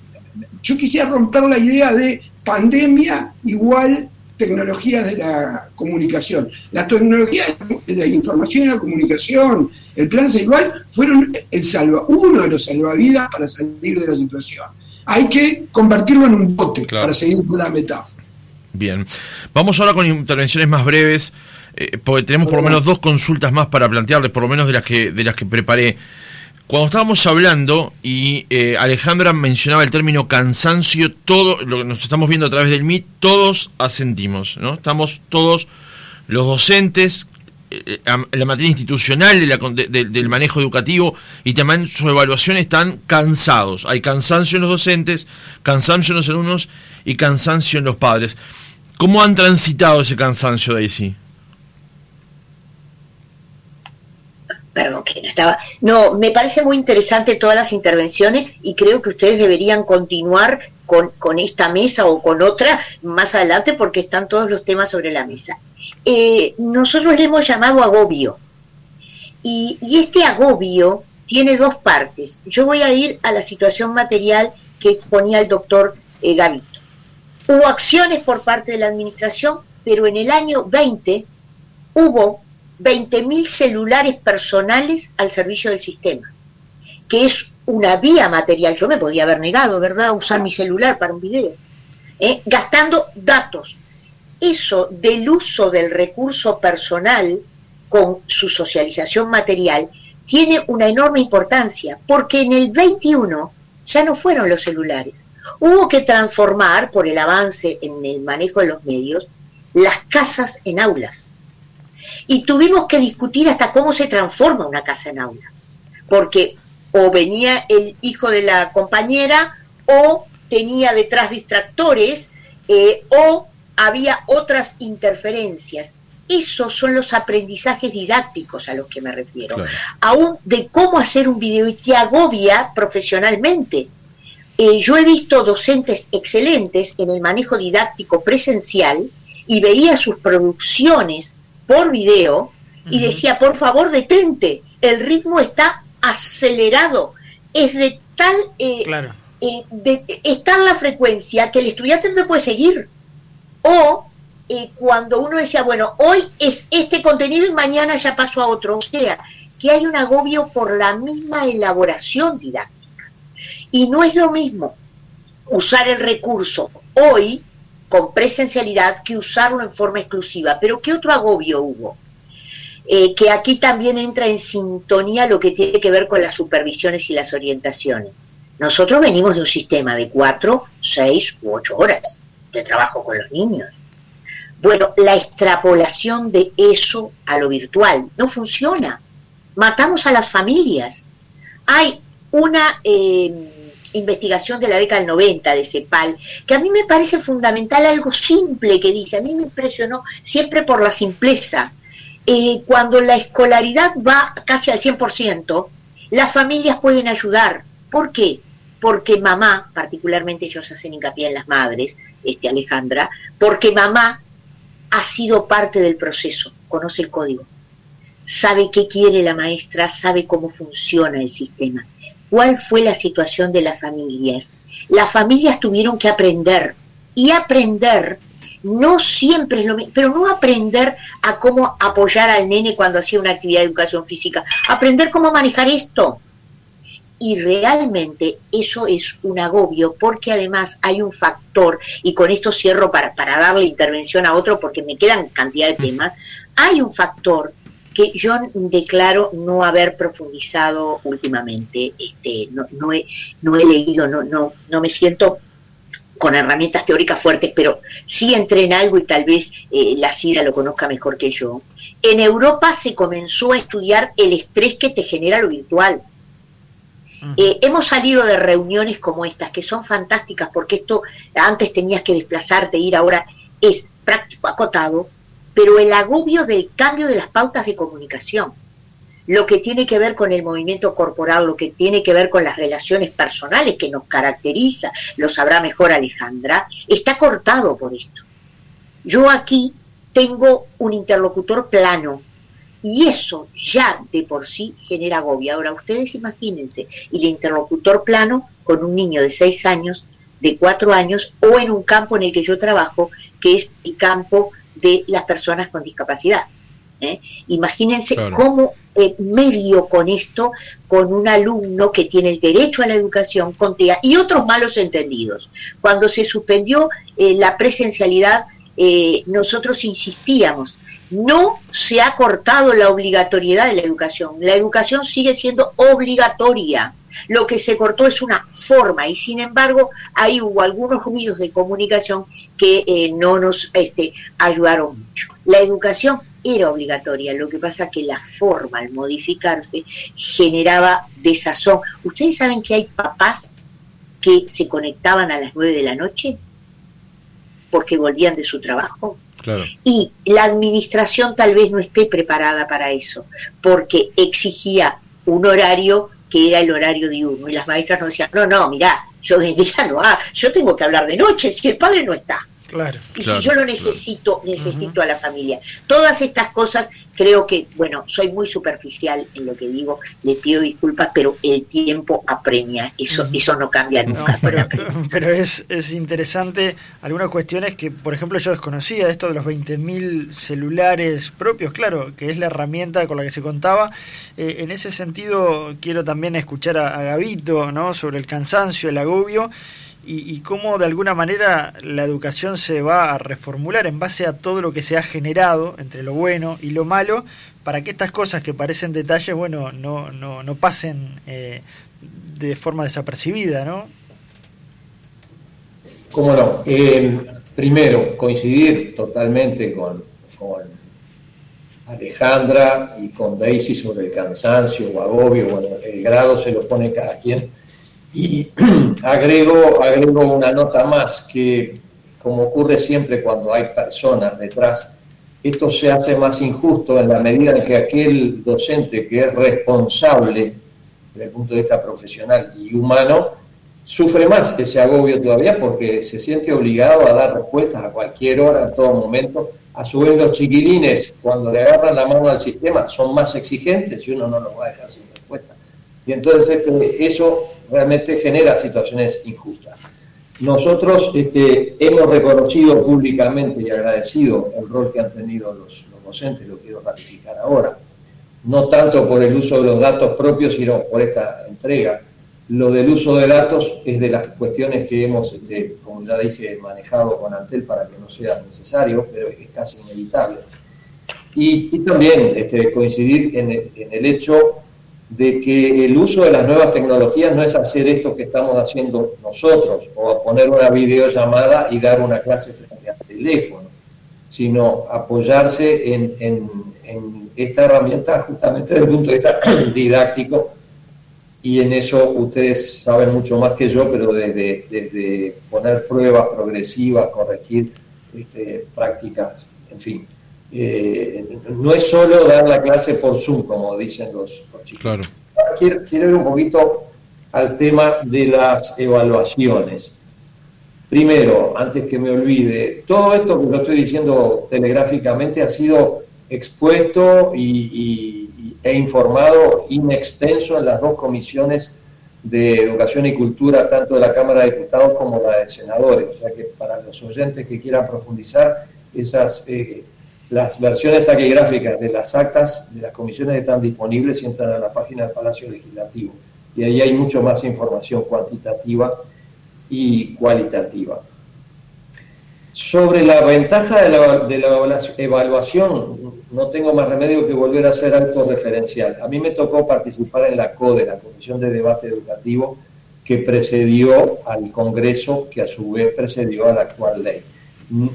yo quisiera romper la idea de pandemia igual tecnologías de la comunicación. Las tecnologías de la información y la comunicación, el plan Ceibal, fueron el salva, uno de los salvavidas para salir de la situación. Hay que convertirlo en un bote para seguir con la metáfora. Bien, vamos ahora con intervenciones más breves, eh, porque tenemos por lo menos dos consultas más para plantearles, por lo menos de las que, de las que preparé. Cuando estábamos hablando y eh, Alejandra mencionaba el término cansancio, todo lo que nos estamos viendo a través del MIT, todos asentimos, ¿no? Estamos todos, los docentes, eh, la materia institucional del manejo educativo y también su evaluación están cansados. Hay cansancio en los docentes, cansancio en los alumnos y cansancio en los padres. ¿Cómo han transitado ese cansancio, Daisy? Perdón, que no estaba. No, me parece muy interesante todas las intervenciones y creo que ustedes deberían continuar con, con esta mesa o con otra más adelante porque están todos los temas sobre la mesa. Eh, nosotros le hemos llamado agobio y, este agobio tiene dos partes. Yo voy a ir a la situación material que exponía el doctor eh, Gavito. Hubo acciones por parte de la administración, pero en el año 20 hubo 20.000 celulares personales al servicio del sistema, que es una vía material. Yo me podía haber negado, ¿verdad?, usar mi celular para un video, ¿eh? gastando datos. Eso del uso del recurso personal con su socialización material tiene una enorme importancia, porque en el 21 ya no fueron los celulares. Hubo que transformar, por el avance en el manejo de los medios, las casas en aulas y tuvimos que discutir hasta cómo se transforma una casa en aula, porque o venía el hijo de la compañera o tenía detrás distractores eh, o había otras interferencias. Esos son los aprendizajes didácticos a los que me refiero. Aún de cómo hacer un video y te agobia profesionalmente. Eh, yo he visto docentes excelentes en el manejo didáctico presencial y veía sus producciones por video y decía, por favor, detente, el ritmo está acelerado, es de tal... Eh, eh, de, está en la frecuencia que el estudiante no puede seguir. O eh, cuando uno decía, bueno, hoy es este contenido y mañana ya paso a otro. O sea, que hay un agobio por la misma elaboración didáctica. Y no es lo mismo usar el recurso hoy con presencialidad que usarlo en forma exclusiva. Pero ¿qué otro agobio hubo? Eh, que aquí también entra en sintonía lo que tiene que ver con las supervisiones y las orientaciones. Nosotros venimos de un sistema de cuatro, seis u ocho horas de trabajo con los niños. Bueno, la extrapolación de eso a lo virtual no funciona. Matamos a las familias. Hay una eh, investigación de la década del 90 de CEPAL, que a mí me parece fundamental algo simple que dice, a mí me impresionó siempre por la simpleza. Eh, cuando la escolaridad va casi al 100%, las familias pueden ayudar. ¿Por qué? porque mamá, particularmente ellos hacen hincapié en las madres, este Alejandra, porque mamá ha sido parte del proceso, conoce el código, sabe qué quiere la maestra, sabe cómo funciona el sistema, cuál fue la situación de las familias. Las familias tuvieron que aprender. Y aprender no siempre es lo mismo, pero no aprender a cómo apoyar al nene cuando hacía una actividad de educación física, aprender cómo manejar esto, y realmente eso es un agobio porque además hay un factor, y con esto cierro para, para darle intervención a otro porque me quedan cantidad de temas, hay un factor que yo declaro no haber profundizado últimamente, este, no, no, he, no he leído, no, no, no me siento con herramientas teóricas fuertes, pero sí entré en algo y tal vez eh, la SIDA lo conozca mejor que yo. En Europa se comenzó a estudiar el estrés que te genera lo virtual eh, hemos salido de reuniones como estas, que son fantásticas, porque esto antes tenías que desplazarte, ir ahora, es práctico, acotado, pero el agobio del cambio de las pautas de comunicación, lo que tiene que ver con el movimiento corporal, lo que tiene que ver con las relaciones personales que nos caracteriza, lo sabrá mejor Alejandra, está cortado por esto. Yo aquí tengo un interlocutor plano, y eso ya de por sí genera agobio. Ahora, ustedes imagínense, el interlocutor plano con un niño de 6 años, de 4 años, o en un campo en el que yo trabajo, que es el campo de las personas con discapacidad. ¿eh? Imagínense cómo eh, medio con esto, con un alumno que tiene el derecho a la educación con TEA y otros malos entendidos. Cuando se suspendió eh, la presencialidad, nosotros insistíamos no se ha cortado la obligatoriedad de la educación. La educación sigue siendo obligatoria. Lo que se cortó es una forma y sin embargo ahí hubo algunos ruidos de comunicación que eh, no nos este, ayudaron mucho. La educación era obligatoria, lo que pasa que la forma al modificarse generaba desazón. ¿Ustedes saben que hay papás que se conectaban a las nueve de la noche porque volvían de su trabajo? Y la administración tal vez no esté preparada para eso, porque exigía un horario que era el horario diurno. Y las maestras nos decían, no, no, mira, yo de día no, ah, yo tengo que hablar de noche, si el padre no está. Claro, y si yo lo necesito, necesito a la familia. Todas estas cosas creo que, bueno, soy muy superficial en lo que digo, le pido disculpas, pero el tiempo apremia, eso, eso no cambia nunca. pero, es, es interesante algunas cuestiones que, por ejemplo, yo desconocía, esto de los 20.000 celulares propios, claro, que es la herramienta con la que se contaba. Eh, en ese sentido, quiero también escuchar a, a Gavito, ¿no?, sobre el cansancio, el agobio y, cómo de alguna manera la educación se va a reformular en base a todo lo que se ha generado entre lo bueno y lo malo para que estas cosas que parecen detalles, bueno, no, no, no pasen eh, de forma desapercibida, ¿no? Cómo no. Eh, primero, coincidir totalmente con, con, Alejandra y con Daisy sobre el cansancio o agobio, bueno, el grado se lo pone cada quien Y agrego, agrego una nota más, que como ocurre siempre cuando hay personas detrás, esto se hace más injusto en la medida en que aquel docente que es responsable desde el punto de vista profesional y humano, sufre más ese agobio todavía porque se siente obligado a dar respuestas a cualquier hora, en todo momento. A su vez los chiquilines, cuando le agarran la mano al sistema, son más exigentes y uno no los va a dejar sin respuesta. Y entonces este, eso realmente genera situaciones injustas. Nosotros este, hemos reconocido públicamente y agradecido el rol que han tenido los, los docentes, lo quiero ratificar ahora, no tanto por el uso de los datos propios, sino por esta entrega. Lo del uso de datos es de las cuestiones que hemos, este, como ya dije, manejado con Antel para que no sea necesario, pero es casi inevitable. Y, y también este, coincidir en el, en el hecho de que el uso de las nuevas tecnologías no es hacer esto que estamos haciendo nosotros, o poner una videollamada y dar una clase frente al teléfono, sino apoyarse en, en, esta herramienta justamente desde el punto de vista didáctico, y en eso ustedes saben mucho más que yo, pero desde, desde poner pruebas progresivas, corregir este, prácticas, en fin. Eh, no es solo dar la clase por Zoom, como dicen los, los chicos. Claro. Quiero, quiero ir un poquito al tema de las evaluaciones. Primero, antes que me olvide, todo esto que lo estoy diciendo telegráficamente ha sido expuesto y, y, e informado in extenso en las dos comisiones de Educación y Cultura, tanto de la Cámara de Diputados como la de Senadores. O sea que para los oyentes que quieran profundizar, esas eh, las versiones taquigráficas de las actas de las comisiones están disponibles y entran a la página del Palacio Legislativo. Y ahí hay mucho más información cuantitativa y cualitativa. Sobre la ventaja de la, de la evaluación, no tengo más remedio que volver a ser autorreferencial. A mí me tocó participar en la CODE, la Comisión de Debate Educativo, que precedió al Congreso, que a su vez precedió a la actual ley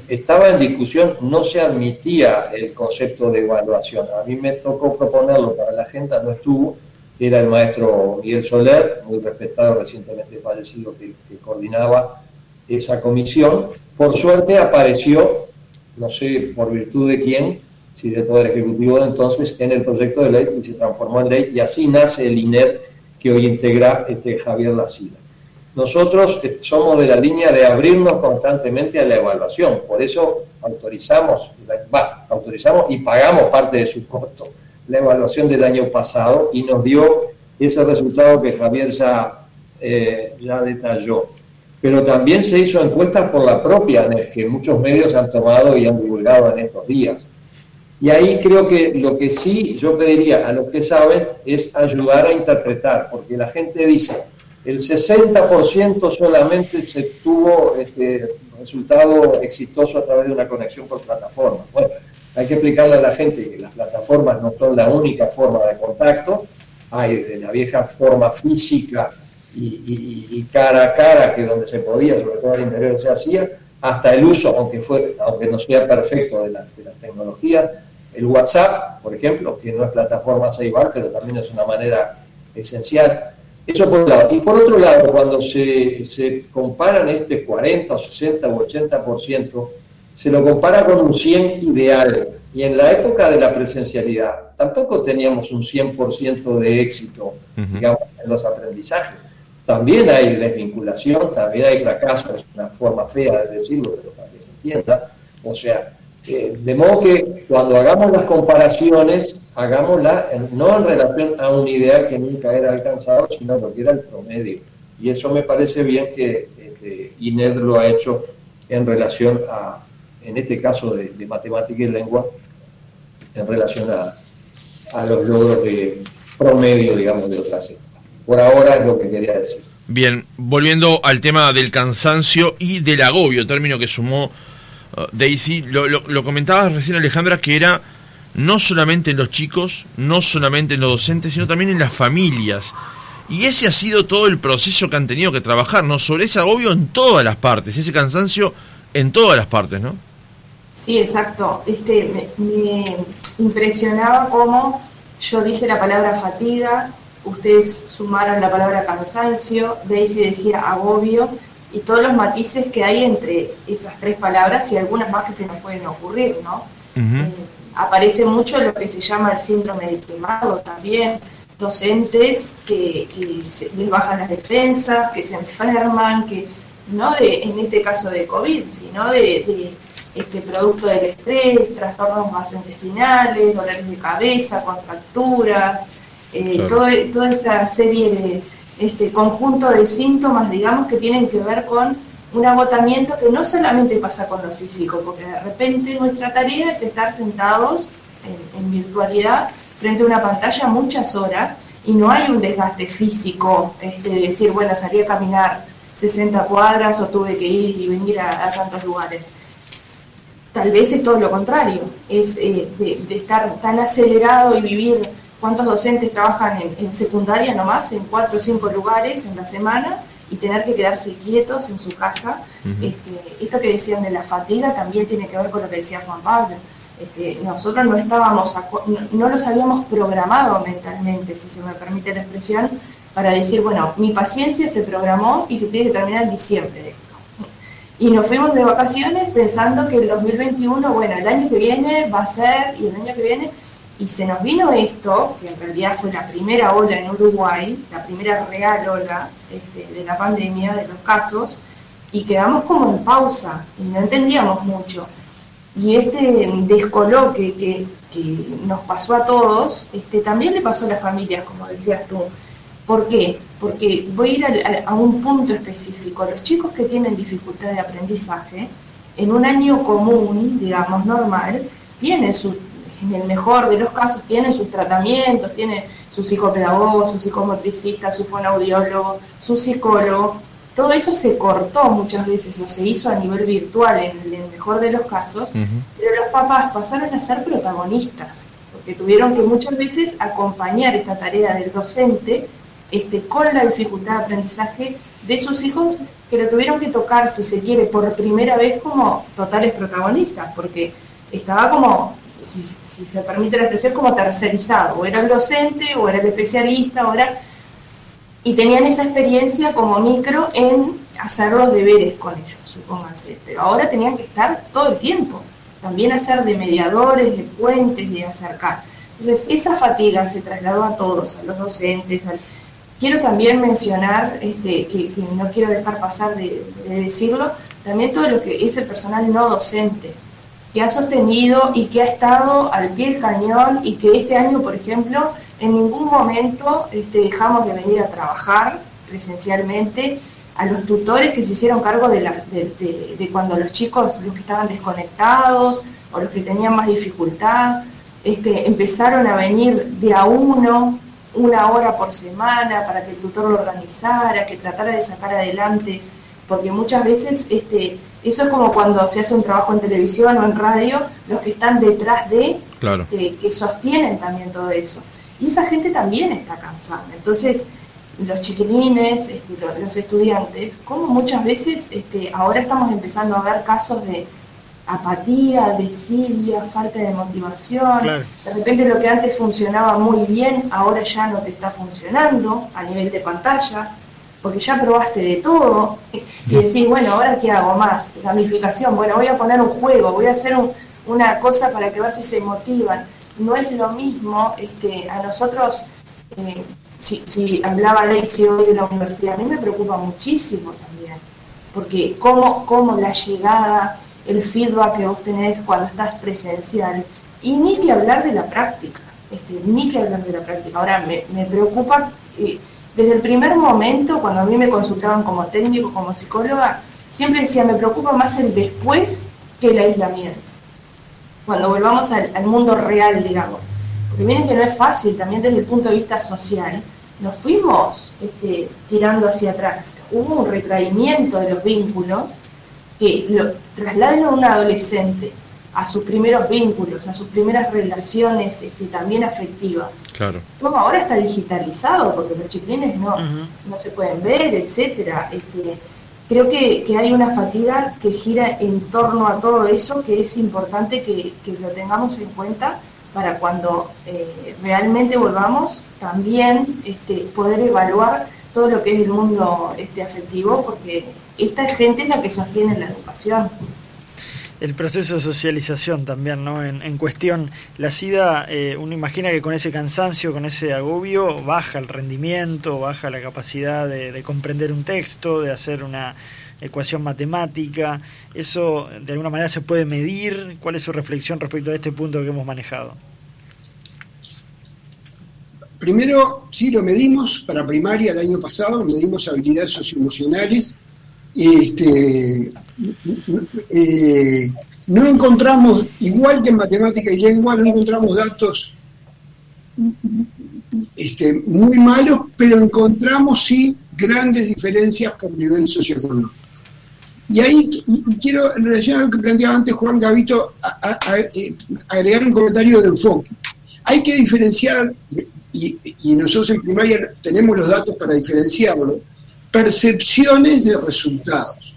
estaba en discusión, no se admitía el concepto de evaluación. A mí me tocó proponerlo para la agenda, no estuvo, era el maestro Miguel Soler, muy respetado, recientemente fallecido, que, que coordinaba esa comisión. Por suerte apareció, no sé por virtud de quién, si del Poder Ejecutivo de entonces, en el proyecto de ley y se transformó en ley y así nace el INER que hoy integra este Javier Lacida. Nosotros somos de la línea de abrirnos constantemente a la evaluación, por eso autorizamos, autorizamos y pagamos parte de su costo la evaluación del año pasado y nos dio ese resultado que Javier ya, eh, detalló. Pero también se hizo encuestas por la propia NES, que muchos medios han tomado y han divulgado en estos días. Y ahí creo que lo que sí yo pediría a los que saben es ayudar a interpretar, porque la gente dice, el 60% solamente se tuvo este resultado exitoso a través de una conexión por plataforma. Bueno, hay que explicarle a la gente que las plataformas no son la única forma de contacto, hay de la vieja forma física y, y, y cara a cara, que donde se podía, sobre todo al interior se hacía, hasta el uso, aunque, fue, aunque no sea perfecto, de, la, de las tecnologías, el WhatsApp, por ejemplo, que no es plataforma Seibar, pero también es una manera esencial. Eso por un lado. Y por otro lado, cuando se, se comparan este 40 o 60 o 80%, se lo compara con un 100 ideal. Y en la época de la presencialidad tampoco teníamos un 100% de éxito, uh -huh. digamos, en los aprendizajes. También hay desvinculación, también hay fracaso, es una forma fea de decirlo, pero para que se entienda. O sea, eh, de modo que cuando hagamos las comparaciones, hagámosla en, no en relación a un ideal que nunca era alcanzado, sino lo que era el promedio. Y eso me parece bien que este, INED lo ha hecho en relación a, en este caso de, de matemática y lengua, en relación a, a, los logros de promedio, digamos, de otras épocas. Por ahora es lo que quería decir. Bien, volviendo al tema del cansancio y del agobio, término que sumó uh, Daisy, lo, lo, lo comentabas recién Alejandra, que era no solamente en los chicos, no solamente en los docentes, sino también en las familias. Y ese ha sido todo el proceso que han tenido que trabajar, ¿no? Sobre ese agobio en todas las partes, ese cansancio en todas las partes, ¿no? Sí, exacto. Este, me, me impresionaba cómo yo dije la palabra fatiga ustedes sumaron la palabra cansancio, Daisy decía agobio, y todos los matices que hay entre esas tres palabras y algunas más que se nos pueden ocurrir, ¿no? Eh, aparece mucho lo que se llama el síndrome de quemado también, docentes que, les bajan las defensas, que se enferman, que no de, en este caso de COVID, sino de, este producto del estrés, trastornos gastrointestinales, dolores de cabeza, contracturas, eh, toda esa serie de este conjunto de síntomas, digamos, que tienen que ver con un agotamiento que no solamente pasa con lo físico, porque de repente nuestra tarea es estar sentados en, virtualidad frente a una pantalla muchas horas y no hay un desgaste físico, este, de decir, bueno, salí a caminar 60 cuadras o tuve que ir y venir a, tantos lugares. Tal vez es todo lo contrario, es eh, de, estar tan acelerado y vivir cuántos docentes trabajan en, secundaria nomás, en cuatro o cinco lugares en la semana y tener que quedarse quietos en su casa. este, esto que decían de la fatiga también tiene que ver con lo que decía Juan Pablo. Este, nosotros no estábamos, no, no los habíamos programado mentalmente, si se me permite la expresión, para decir, bueno, mi paciencia se programó y se tiene que terminar en diciembre de esto. Y nos fuimos de vacaciones pensando que el 2021, bueno, el año que viene va a ser, y el año que viene, y se nos vino esto, que en realidad fue la primera ola en Uruguay, la primera real ola este, de la pandemia, de los casos, y quedamos como en pausa y no entendíamos mucho. Y este descoloque que, nos pasó a todos, este, también le pasó a las familias, como decías tú. ¿Por qué? Porque voy a ir a, a un punto específico. Los chicos que tienen dificultad de aprendizaje, en un año común, digamos, normal, tienen su en el mejor de los casos tienen sus tratamientos, tienen su psicopedagogo, su psicomotricista, su fonoaudiólogo, su psicólogo. Todo eso se cortó muchas veces o se hizo a nivel virtual en el mejor de los casos, pero los papás pasaron a ser protagonistas, porque tuvieron que muchas veces acompañar esta tarea del docente este, con la dificultad de aprendizaje de sus hijos que lo tuvieron que tocar, si se quiere, por primera vez como totales protagonistas, porque estaba como si, se permite la expresión, como tercerizado, o era el docente, o era el especialista, o era... Y tenían esa experiencia como micro en hacer los deberes con ellos, supónganse. Pero ahora tenían que estar todo el tiempo, también hacer de mediadores, de puentes, de acercar. Entonces, esa fatiga se trasladó a todos, a los docentes. Quiero también mencionar, este, que, no quiero dejar pasar de, de decirlo, también todo lo que es el personal no docente que ha sostenido y que ha estado al pie del cañón y que este año, por ejemplo, en ningún momento este, dejamos de venir a trabajar presencialmente a los tutores que se hicieron cargo de, cuando los chicos, los que estaban desconectados o los que tenían más dificultad, este, empezaron a venir de a uno, una hora por semana, para que el tutor lo organizara, que tratara de sacar adelante, porque muchas veces este, eso es como cuando se hace un trabajo en televisión o en radio, los que están detrás de, que, sostienen también todo eso. Y esa gente también está cansada. Entonces, los chiquilines, este, los estudiantes, como muchas veces este, ahora estamos empezando a ver casos de apatía, desidia, falta de motivación. De repente lo que antes funcionaba muy bien, ahora ya no te está funcionando a nivel de pantallas porque ya probaste de todo, y decís, bueno, ahora qué hago más, gamificación, bueno, voy a poner un juego, voy a hacer una cosa para que veas si se motivan. No es lo mismo, este, a nosotros, eh, si, si hablaba Lacey hoy de la universidad, a mí me preocupa muchísimo también, porque cómo, cómo la llegada, el feedback que vos tenés cuando estás presencial, y ni que hablar de la práctica, este, ni que hablar de la práctica. Ahora, me, me preocupa... Eh, desde el primer momento, cuando a mí me consultaban como técnico, como psicóloga, siempre decía, me preocupa más el después que el aislamiento. Cuando volvamos al, mundo real, digamos. Porque miren que no es fácil, también desde el punto de vista social, nos fuimos este, tirando hacia atrás. Hubo un retraimiento de los vínculos que lo trasladan a un adolescente a sus primeros vínculos, a sus primeras relaciones este, también afectivas. Claro. Todo ahora está digitalizado porque los chiquilines no, no se pueden ver, etcétera. Este, creo que, hay una fatiga que gira en torno a todo eso que es importante que, lo tengamos en cuenta para cuando eh, realmente volvamos también este, poder evaluar todo lo que es el mundo este, afectivo, porque esta gente es la que sostiene la educación el proceso de socialización también, ¿no? En, cuestión, la SIDA, eh, uno imagina que con ese cansancio, con ese agobio, baja el rendimiento, baja la capacidad de, comprender un texto, de hacer una ecuación matemática. ¿Eso de alguna manera se puede medir? ¿Cuál es su reflexión respecto a este punto que hemos manejado? Primero, sí lo medimos para primaria el año pasado, medimos habilidades socioemocionales este, eh, no encontramos, igual que en matemática y lengua, no encontramos datos este, muy malos, pero encontramos sí grandes diferencias por nivel socioeconómico. Y ahí quiero, en relación a lo que planteaba antes Juan Gavito, eh, agregar un comentario de enfoque. Hay que diferenciar, y, y nosotros en primaria tenemos los datos para diferenciarlo, percepciones de resultados.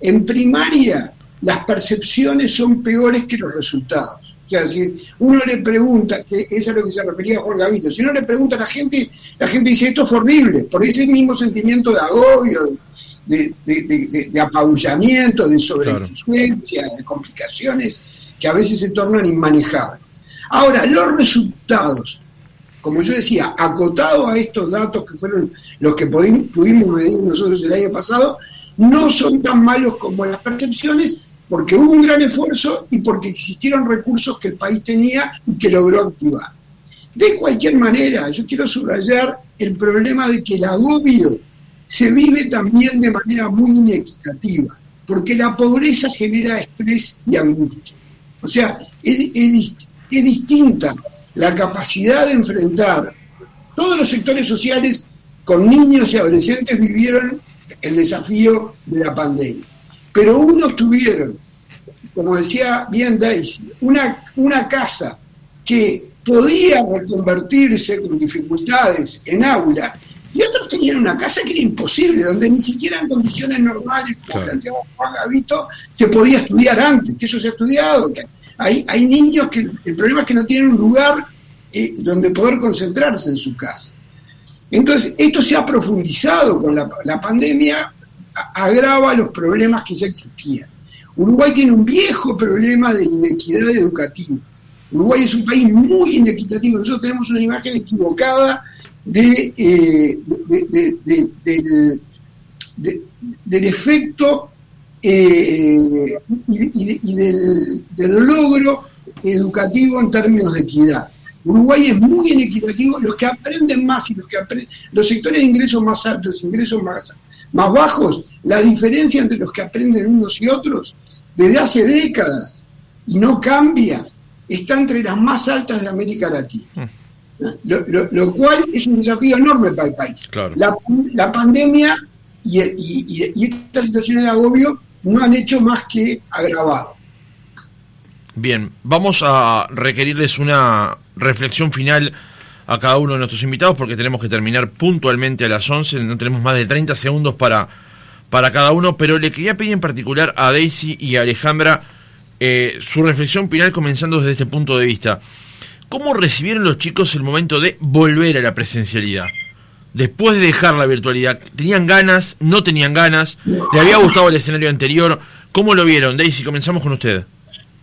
En primaria, las percepciones son peores que los resultados. O sea, si uno le pregunta, que es a lo que se refería Juan Gavito, si uno le pregunta a la gente, la gente dice esto es horrible, por ese mismo sentimiento de agobio, de, apabullamiento, de sobreexigencia, de complicaciones que a veces se tornan inmanejables. Ahora, los resultados como yo decía, acotado a estos datos que fueron los que pudimos medir nosotros el año pasado, no son tan malos como las percepciones porque hubo un gran esfuerzo y porque existieron recursos que el país tenía y que logró activar. De cualquier manera, yo quiero subrayar el problema de que el agobio se vive también de manera muy inequitativa, porque la pobreza genera estrés y angustia. O sea, es, es, es distinta la capacidad de enfrentar todos los sectores sociales con niños y adolescentes vivieron el desafío de la pandemia. Pero unos tuvieron, como decía bien Daisy, una, una casa que podía reconvertirse con dificultades en aula y otros tenían una casa que era imposible, donde ni siquiera en condiciones normales, como planteaba Juan Gavito, se podía estudiar antes, que eso se ha estudiado, que hay, niños que el problema es que no tienen un lugar eh, donde poder concentrarse en su casa. Entonces, esto se ha profundizado con la, pandemia, agrava los problemas que ya existían. Uruguay tiene un viejo problema de inequidad educativa. Uruguay es un país muy inequitativo. Nosotros tenemos una imagen equivocada eh, del efecto eh, y, del, logro educativo en términos de equidad. Uruguay es muy inequitativo, los que aprenden más y los que aprenden, los sectores de ingresos más altos, ingresos más, más bajos, la diferencia entre los que aprenden unos y otros, desde hace décadas, y no cambia, está entre las más altas de América Latina. Mm. Lo, cual es un desafío enorme para el país. La, pandemia y, y, y estas situaciones de agobio no han hecho más que agravar. Bien, vamos a requerirles una reflexión final a cada uno de nuestros invitados porque tenemos que terminar puntualmente a las 11, no tenemos más de 30 segundos para, para cada uno, pero le quería pedir en particular a Daisy y a Alejandra eh, su reflexión final comenzando desde este punto de vista. ¿Cómo recibieron los chicos el momento de volver a la presencialidad? Después de dejar la virtualidad, ¿tenían ganas? ¿No tenían ganas? ¿Le había gustado el escenario anterior? ¿Cómo lo vieron? Daisy, comenzamos con usted.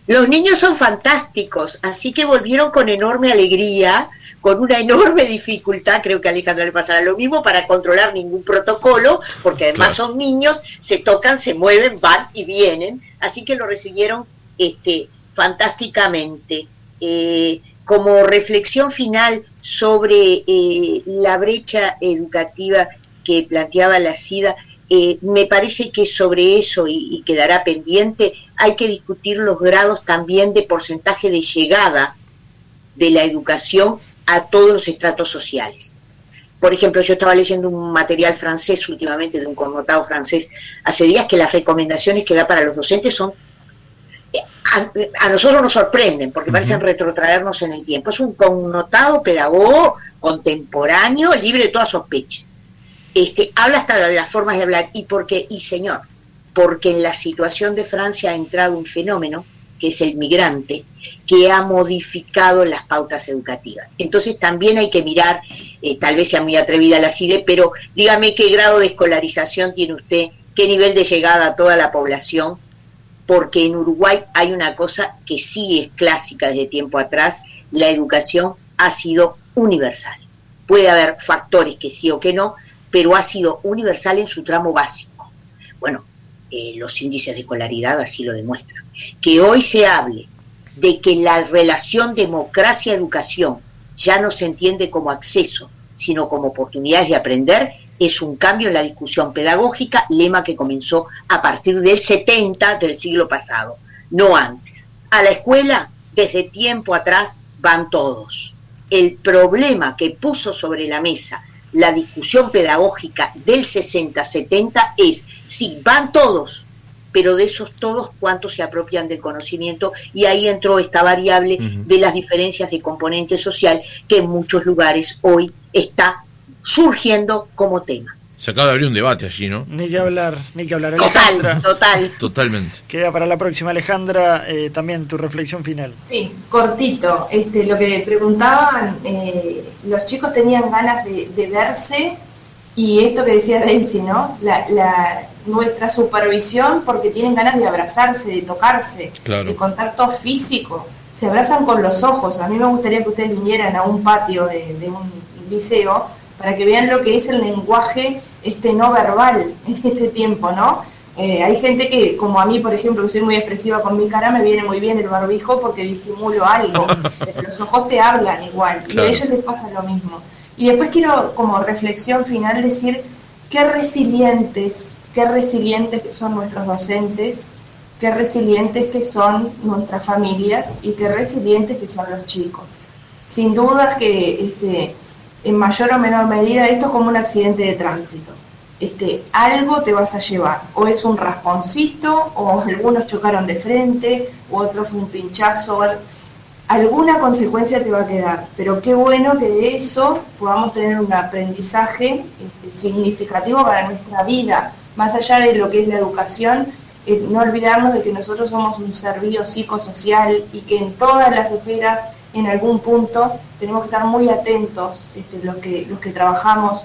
Los niños son fantásticos, así que volvieron con enorme alegría, con una enorme dificultad, creo que a Alejandra le pasará lo mismo, para controlar ningún protocolo, porque además son niños, se tocan, se mueven, van y vienen, así que lo recibieron este, fantásticamente. Eh, como reflexión final sobre eh, la brecha educativa que planteaba la SIDA, eh, me parece que sobre eso, y, quedará pendiente, hay que discutir los grados también de porcentaje de llegada de la educación a todos los estratos sociales. Por ejemplo, yo estaba leyendo un material francés últimamente, de un connotado francés, hace días que las recomendaciones que da para los docentes son a, nosotros nos sorprenden porque parecen retrotraernos en el tiempo. Es un connotado pedagogo contemporáneo, libre de toda sospecha este, habla hasta de las formas de hablar. ¿Y por qué? Y señor, porque en la situación de Francia ha entrado un fenómeno que es el migrante, que ha modificado las pautas educativas. Entonces también hay que mirar, eh, tal vez sea muy atrevida la CIDE, pero dígame qué grado de escolarización tiene usted, qué nivel de llegada a toda la población, porque en Uruguay hay una cosa que sí es clásica desde tiempo atrás, la educación ha sido universal. Puede haber factores que sí o que no, pero ha sido universal en su tramo básico. Bueno, eh, los índices de escolaridad así lo demuestran. Que hoy se hable de que la relación democracia-educación ya no se entiende como acceso, sino como oportunidades de aprender, es un cambio en la discusión pedagógica, lema que comenzó a partir del 70 del siglo pasado, no antes. A la escuela, desde tiempo atrás, van todos. El problema que puso sobre la mesa la discusión pedagógica del 60-70 es si van todos, pero de esos todos cuántos se apropian del conocimiento y ahí entró esta variable de las diferencias de componente social que en muchos lugares hoy está surgiendo como tema. Se acaba de abrir un debate allí, ¿no? Ni que hablar, ni que hablar. Total, total. Totalmente. Queda para la próxima, Alejandra, eh, también tu reflexión final. Sí, cortito. Este, lo que preguntaban, eh, los chicos tenían ganas de, verse y esto que decía Daisy, ¿no? La, nuestra supervisión porque tienen ganas de abrazarse, de tocarse, de contacto físico. Se abrazan con los ojos. A mí me gustaría que ustedes vinieran a un patio de, de un liceo para que vean lo que es el lenguaje este no verbal en este tiempo, ¿no? Eh, hay gente que, como a mí, por ejemplo, que soy muy expresiva con mi cara, me viene muy bien el barbijo porque disimulo algo. los ojos te hablan igual y a ellos les pasa lo mismo. Y después quiero, como reflexión final, decir qué resilientes, qué resilientes son nuestros docentes, qué resilientes que son nuestras familias y qué resilientes que son los chicos. Sin duda que este, en mayor o menor medida, esto es como un accidente de tránsito. Este, algo te vas a llevar, o es un rasponcito, o algunos chocaron de frente, o otro fue un pinchazo, alguna consecuencia te va a quedar, pero qué bueno que de eso podamos tener un aprendizaje este, significativo para nuestra vida, más allá de lo que es la educación, eh, no olvidarnos de que nosotros somos un servicio psicosocial y que en todas las esferas en algún punto tenemos que estar muy atentos este, los, que, los que trabajamos,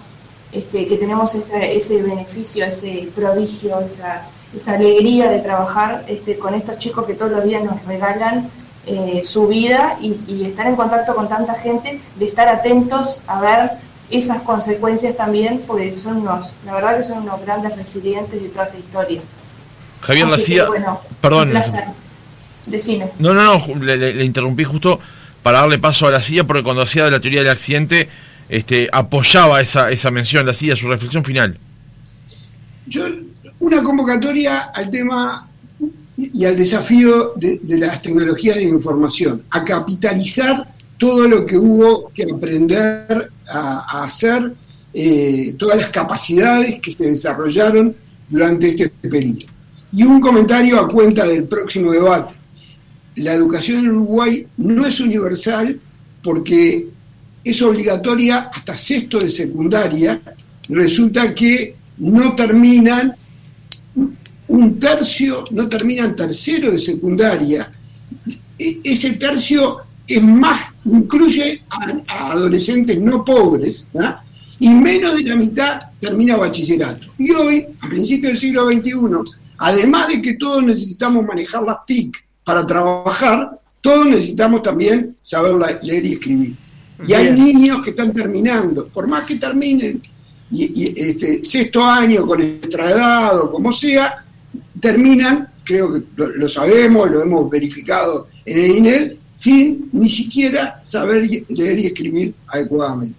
este, que tenemos ese, ese beneficio, ese prodigio, esa, esa alegría de trabajar este, con estos chicos que todos los días nos regalan eh, su vida y, estar en contacto con tanta gente, de estar atentos a ver esas consecuencias también, porque son unos, la verdad que son unos grandes resilientes de toda esta historia. Javier Lacía, perdón. Decime. No, no, no, le interrumpí justo para darle paso a la CIA, porque cuando hacía de la teoría del accidente, este, apoyaba esa, esa mención, la CIA, su reflexión final. Yo, una convocatoria al tema y al desafío de, las tecnologías de información, a capitalizar todo lo que hubo que aprender a, hacer, eh, todas las capacidades que se desarrollaron durante este periodo. Y un comentario a cuenta del próximo debate la educación en Uruguay no es universal porque es obligatoria hasta sexto de secundaria, resulta que no terminan un tercio, no terminan tercero de secundaria, e, ese tercio es más, incluye a, adolescentes no pobres, y menos de la mitad termina bachillerato. Y hoy, a principios del siglo XXI, además de que todos necesitamos manejar las TIC, para trabajar, todos necesitamos también saber leer y escribir. Y hay niños que están terminando, por más que terminen y, este, sexto año con edad o como sea, terminan, creo que lo, sabemos, lo hemos verificado en el INED, sin ni siquiera saber leer y escribir adecuadamente.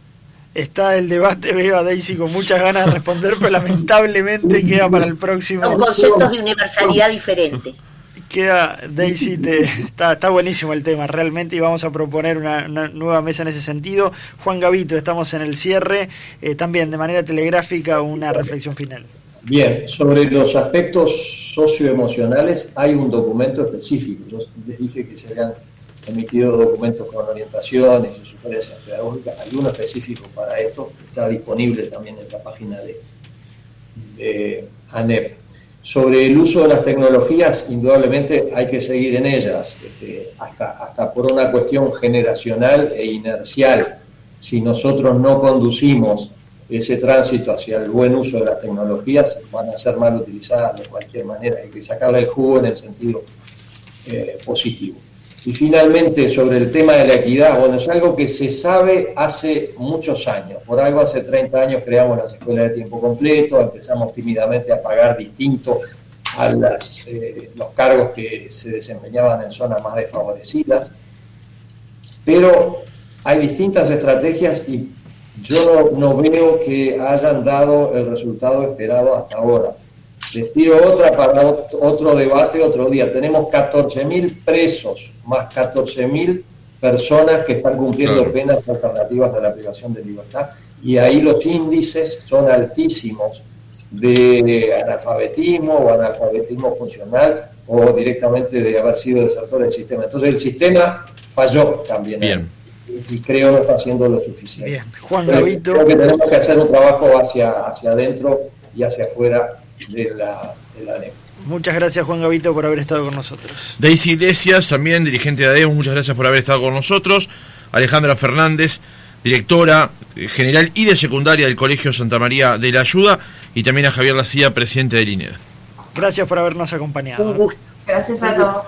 Está el debate, veo a Daisy con muchas ganas de responder, pero lamentablemente queda para el próximo. Son conceptos de universalidad diferentes queda Daisy, está, está buenísimo el tema realmente y vamos a proponer una, nueva mesa en ese sentido. Juan Gavito, estamos en el cierre, eh, también de manera telegráfica una reflexión final. Bien, sobre los aspectos socioemocionales hay un documento específico. Yo les dije que se habían emitido documentos con orientaciones y sugerencias pedagógicas. Hay uno específico para esto, está disponible también en la página de ANEP. Sobre el uso de las tecnologías, indudablemente hay que seguir en ellas, este, hasta, hasta por una cuestión generacional e inercial. Si nosotros no conducimos ese tránsito hacia el buen uso de las tecnologías, van a ser mal utilizadas de cualquier manera. Hay que sacarle el jugo en el sentido eh, positivo. Y finalmente, sobre el tema de la equidad, bueno, es algo que se sabe hace muchos años. Por algo hace 30 años creamos las escuelas de tiempo completo, empezamos tímidamente a pagar distinto a las, eh, los cargos que se desempeñaban en zonas más desfavorecidas. Pero hay distintas estrategias y yo no, veo que hayan dado el resultado esperado hasta ahora. Les tiro otra para otro debate otro día. Tenemos 14.000 presos, más 14.000 personas que están cumpliendo penas alternativas a la privación de libertad. Y ahí los índices son altísimos de analfabetismo o analfabetismo funcional o directamente de haber sido desertor del sistema. Entonces el sistema falló también. Bien. Y creo no está haciendo lo suficiente. Bien. Juan Gavito. Creo que tenemos que hacer un trabajo hacia, hacia adentro y hacia afuera de la, de Muchas gracias Juan Gavito por haber estado con nosotros. Daisy Iglesias, también dirigente de ADEUS, muchas gracias por haber estado con nosotros. Alejandra Fernández, directora general y de secundaria del Colegio Santa María de la Ayuda, y también a Javier Lacía, presidente del INED. Gracias por habernos acompañado. Un gusto. Gracias a todos.